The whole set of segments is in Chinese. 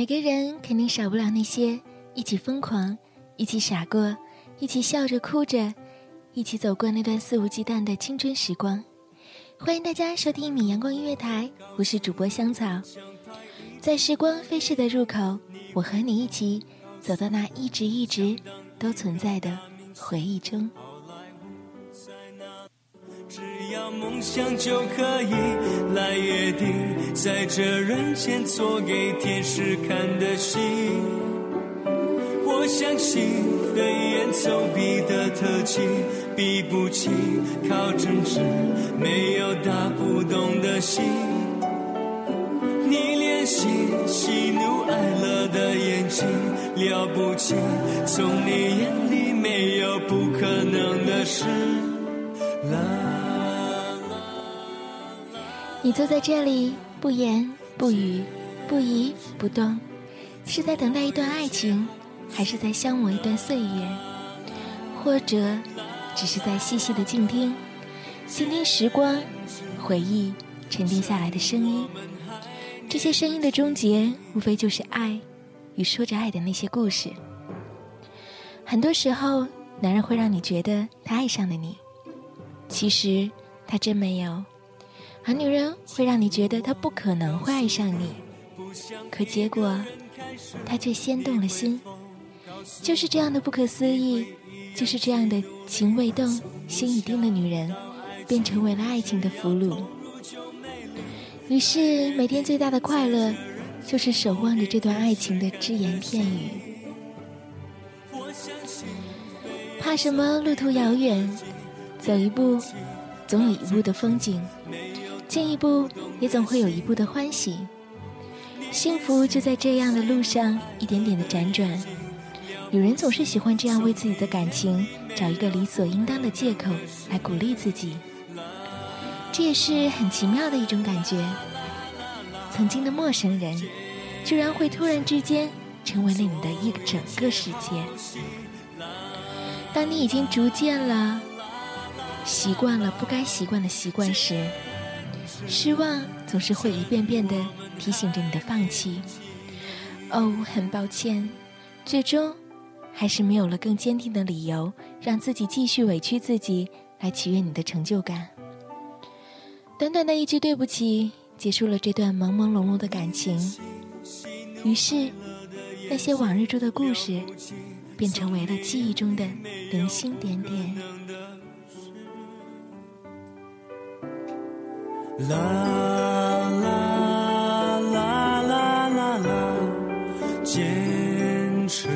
每个人肯定少不了那些一起疯狂、一起傻过、一起笑着哭着、一起走过那段肆无忌惮的青春时光。欢迎大家收听一米阳光音乐台，我是主播香草。在时光飞逝的入口，我和你一起走到那一直一直都存在的回忆中。梦想就可以来约定，在这人间做给天使看的戏。我相信飞檐走壁的特技，比不起靠真挚没有打不动的心。你练习喜怒哀乐的眼睛了不起，从你眼里没有不可能的事。啦。你坐在这里，不言不语，不移不动，是在等待一段爱情，还是在消磨一段岁月？或者，只是在细细的静听，倾听时光、回忆沉淀下来的声音。这些声音的终结，无非就是爱与说着爱的那些故事。很多时候，男人会让你觉得他爱上了你，其实他真没有。而女人会让你觉得她不可能会爱上你，可结果她却先动了心。就是这样的不可思议，就是这样的情未动心已定的女人，便成为了爱情的俘虏。于是每天最大的快乐，就是守望着这段爱情的只言片语。怕什么路途遥远，走一步，总有一步的风景。进一步，也总会有一步的欢喜。幸福就在这样的路上一点点的辗转。女人总是喜欢这样为自己的感情找一个理所应当的借口来鼓励自己，这也是很奇妙的一种感觉。曾经的陌生人，居然会突然之间成为了你的一整个世界。当你已经逐渐了习惯了不该习惯的习惯时，失望总是会一遍遍的提醒着你的放弃。哦，很抱歉，最终还是没有了更坚定的理由，让自己继续委屈自己来取悦你的成就感。短短的一句对不起，结束了这段朦朦胧胧的感情。于是，那些往日中的故事，便成为了记忆中的零星点点。啦啦啦啦啦啦，坚持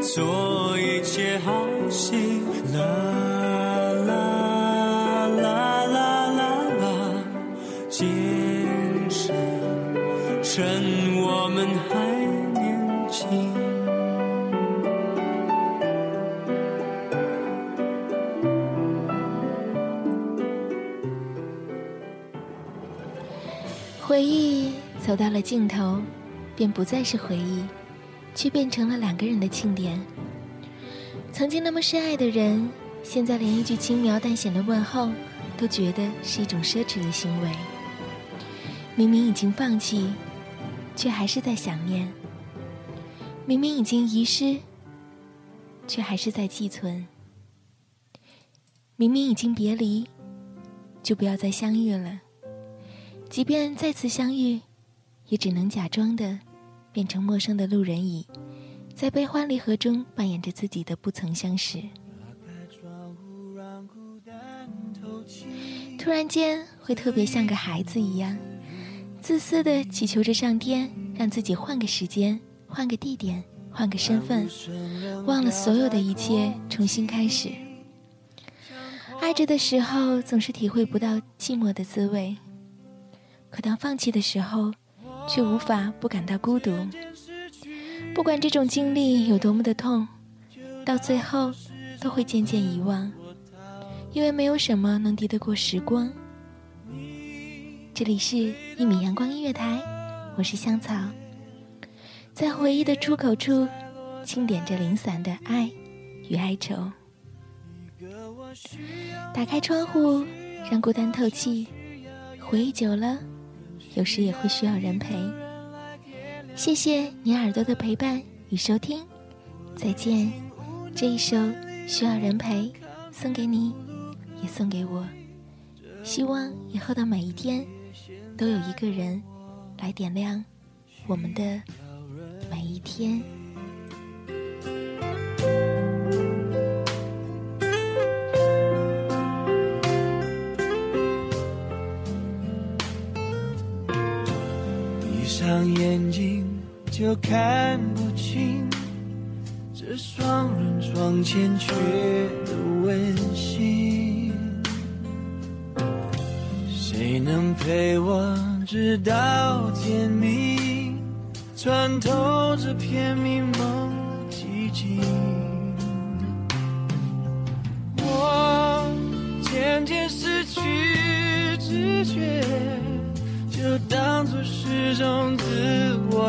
做一切好戏。啦啦啦啦啦啦，坚持，趁我们还年轻。回忆走到了尽头，便不再是回忆，却变成了两个人的庆典。曾经那么深爱的人，现在连一句轻描淡写的问候，都觉得是一种奢侈的行为。明明已经放弃，却还是在想念；明明已经遗失，却还是在寄存；明明已经别离，就不要再相遇了。即便再次相遇，也只能假装的变成陌生的路人乙，在悲欢离合中扮演着自己的不曾相识。突然间会特别像个孩子一样，自私的祈求着上天，让自己换个时间、换个地点、换个身份，忘了所有的一切，重新开始。爱着的时候，总是体会不到寂寞的滋味；可当放弃的时候，却无法不感到孤独。不管这种经历有多么的痛，到最后都会渐渐遗忘，因为没有什么能敌得过时光。这里是《一米阳光音乐台》，我是香草，在回忆的出口处，轻点着零散的爱与哀愁。打开窗户，让孤单透气。回忆久了，有时也会需要人陪。谢谢你耳朵的陪伴与收听，再见。这一首《需要人陪》送给你，也送给我。希望以后的每一天，都有一个人来点亮我们的每一天。就看不清这双人床欠缺的温馨。谁能陪我直到天明，穿透这片迷蒙寂静？我渐渐失去知觉。就当作是种自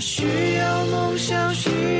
需要梦想，需要